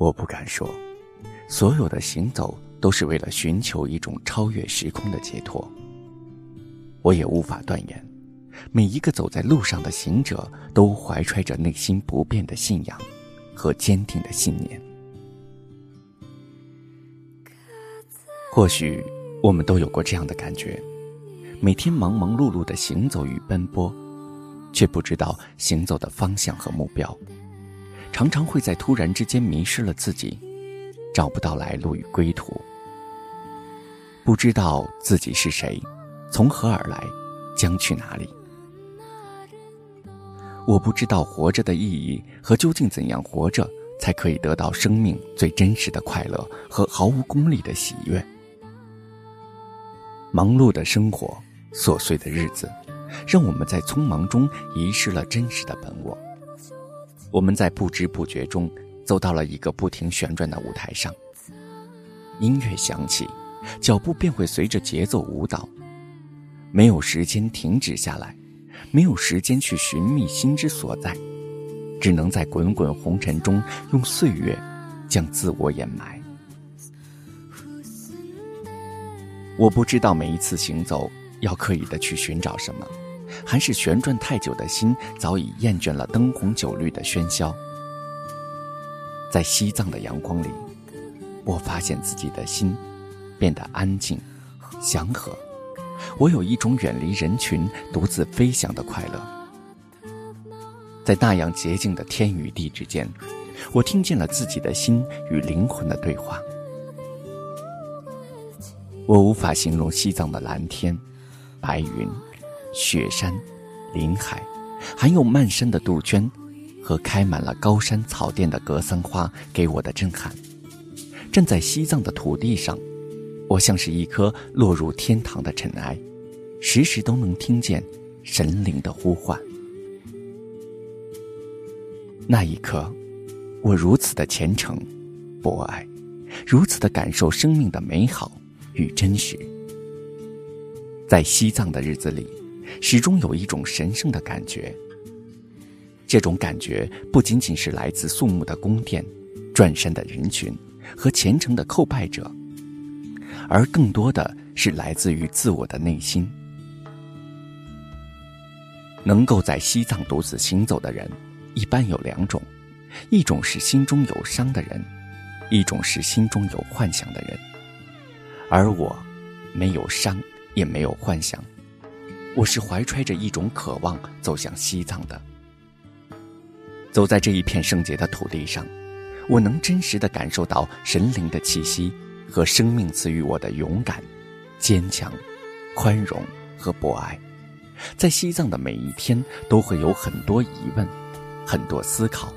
我不敢说，所有的行走都是为了寻求一种超越时空的解脱。我也无法断言，每一个走在路上的行者都怀揣着内心不变的信仰和坚定的信念。或许我们都有过这样的感觉：每天忙忙碌碌的行走与奔波，却不知道行走的方向和目标。常常会在突然之间迷失了自己，找不到来路与归途，不知道自己是谁，从何而来，将去哪里。我不知道活着的意义和究竟怎样活着才可以得到生命最真实的快乐和毫无功利的喜悦。忙碌的生活，琐碎的日子，让我们在匆忙中遗失了真实的本我。我们在不知不觉中走到了一个不停旋转的舞台上。音乐响起，脚步便会随着节奏舞蹈，没有时间停止下来，没有时间去寻觅心之所在，只能在滚滚红尘中用岁月将自我掩埋。我不知道每一次行走要刻意的去寻找什么。还是旋转太久的心早已厌倦了灯红酒绿的喧嚣。在西藏的阳光里，我发现自己的心变得安静、祥和。我有一种远离人群、独自飞翔的快乐。在那样洁净的天与地之间，我听见了自己的心与灵魂的对话。我无法形容西藏的蓝天、白云。雪山、林海，还有漫山的杜鹃，和开满了高山草甸的格桑花给我的震撼。站在西藏的土地上，我像是一颗落入天堂的尘埃，时时都能听见神灵的呼唤。那一刻，我如此的虔诚、博爱，如此的感受生命的美好与真实。在西藏的日子里。始终有一种神圣的感觉。这种感觉不仅仅是来自肃穆的宫殿、转山的人群和虔诚的叩拜者，而更多的是来自于自我的内心。能够在西藏独自行走的人，一般有两种：一种是心中有伤的人，一种是心中有幻想的人。而我，没有伤，也没有幻想。我是怀揣着一种渴望走向西藏的，走在这一片圣洁的土地上，我能真实的感受到神灵的气息和生命赐予我的勇敢、坚强、宽容和博爱。在西藏的每一天，都会有很多疑问，很多思考，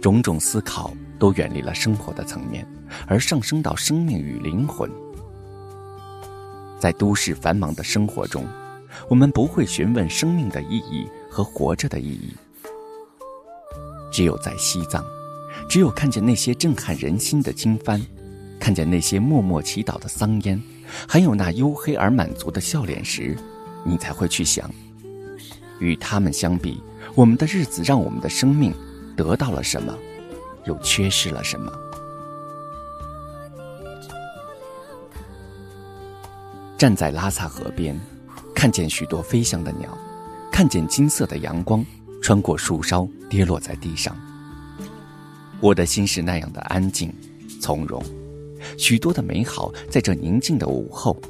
种种思考都远离了生活的层面，而上升到生命与灵魂。在都市繁忙的生活中。我们不会询问生命的意义和活着的意义，只有在西藏，只有看见那些震撼人心的经幡，看见那些默默祈祷的桑烟，还有那黝黑而满足的笑脸时，你才会去想，与他们相比，我们的日子让我们的生命得到了什么，又缺失了什么？站在拉萨河边。看见许多飞翔的鸟，看见金色的阳光穿过树梢跌落在地上。我的心是那样的安静、从容，许多的美好在这宁静的午后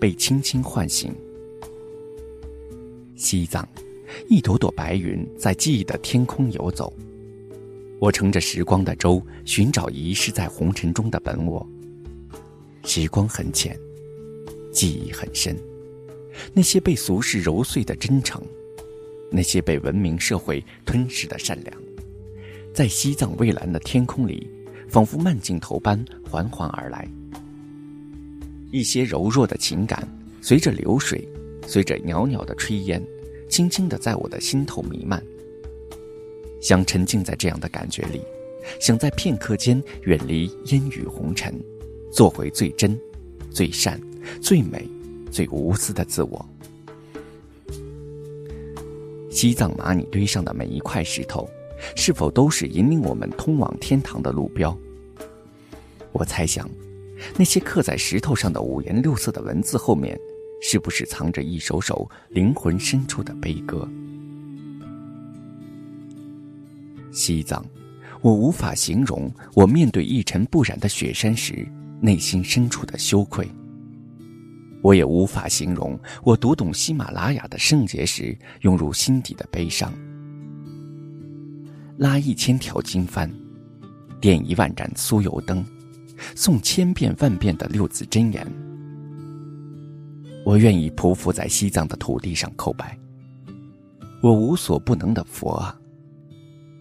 被轻轻唤醒。西藏，一朵朵白云在记忆的天空游走。我乘着时光的舟，寻找遗失在红尘中的本我。时光很浅，记忆很深。那些被俗世揉碎的真诚，那些被文明社会吞噬的善良，在西藏蔚蓝的天空里，仿佛慢镜头般缓缓而来。一些柔弱的情感，随着流水，随着袅袅的炊烟，轻轻地在我的心头弥漫。想沉浸在这样的感觉里，想在片刻间远离烟雨红尘，做回最真、最善、最美。最无私的自我。西藏玛尼堆上的每一块石头，是否都是引领我们通往天堂的路标？我猜想，那些刻在石头上的五颜六色的文字后面，是不是藏着一首首灵魂深处的悲歌？西藏，我无法形容我面对一尘不染的雪山时内心深处的羞愧。我也无法形容我读懂喜马拉雅的圣洁时涌入心底的悲伤。拉一千条经幡，点一万盏酥油灯，诵千遍万遍的六字真言。我愿意匍匐在西藏的土地上叩拜。我无所不能的佛啊，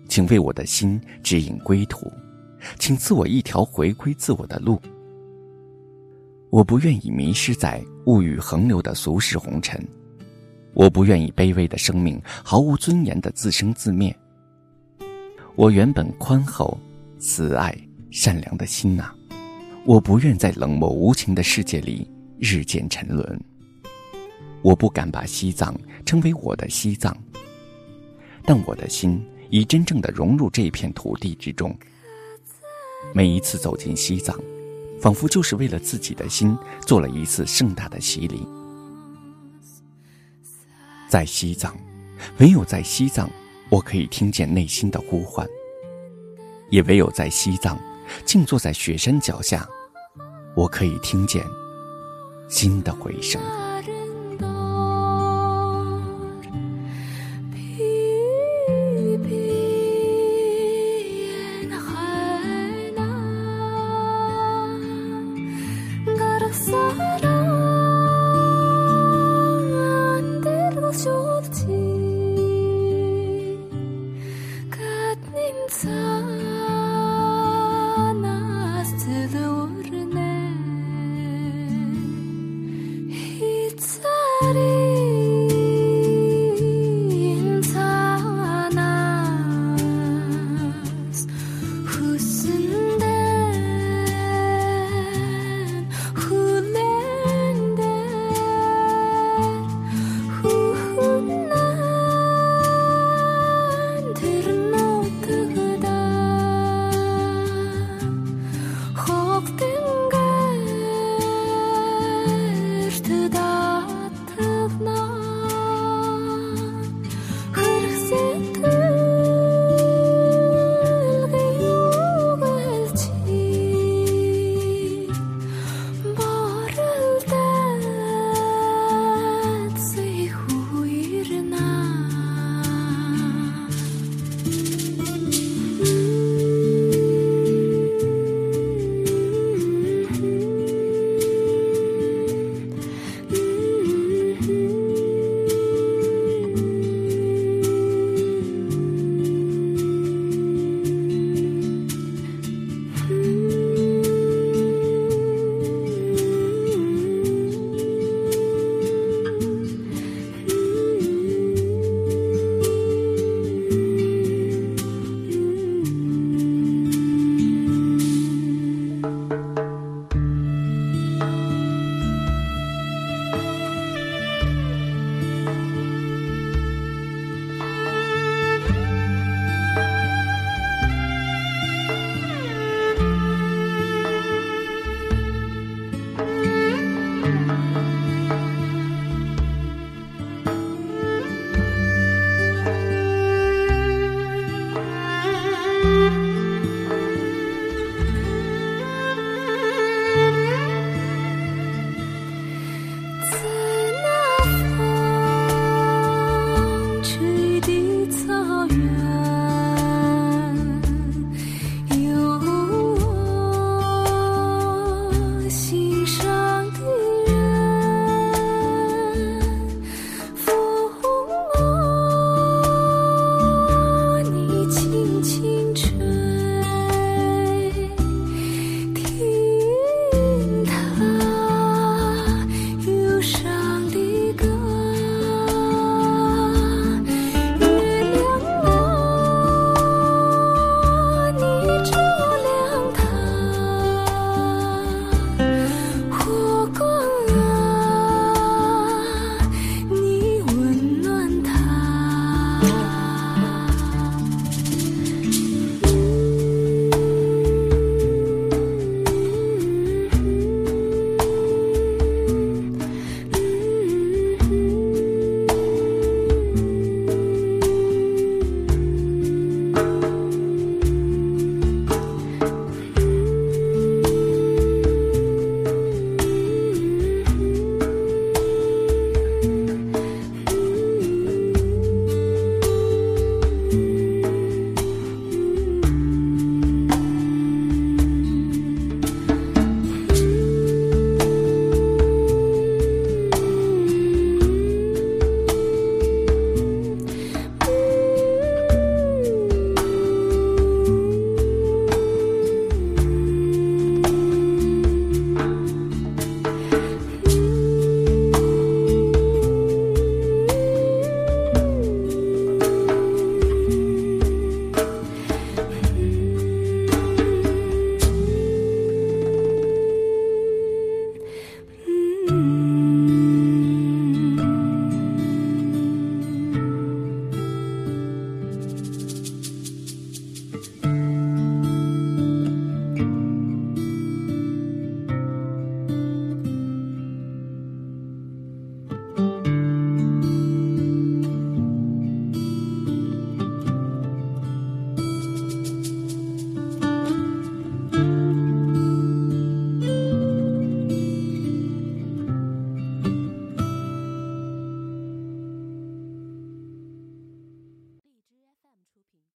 请为我的心指引归途，请赐我一条回归自我的路。我不愿意迷失在物欲横流的俗世红尘，我不愿意卑微的生命毫无尊严的自生自灭。我原本宽厚、慈爱、善良的心呐，我不愿在冷漠无情的世界里日渐沉沦。我不敢把西藏称为我的西藏，但我的心已真正的融入这片土地之中。每一次走进西藏。仿佛就是为了自己的心做了一次盛大的洗礼。在西藏，唯有在西藏，我可以听见内心的呼唤；也唯有在西藏，静坐在雪山脚下，我可以听见心的回声。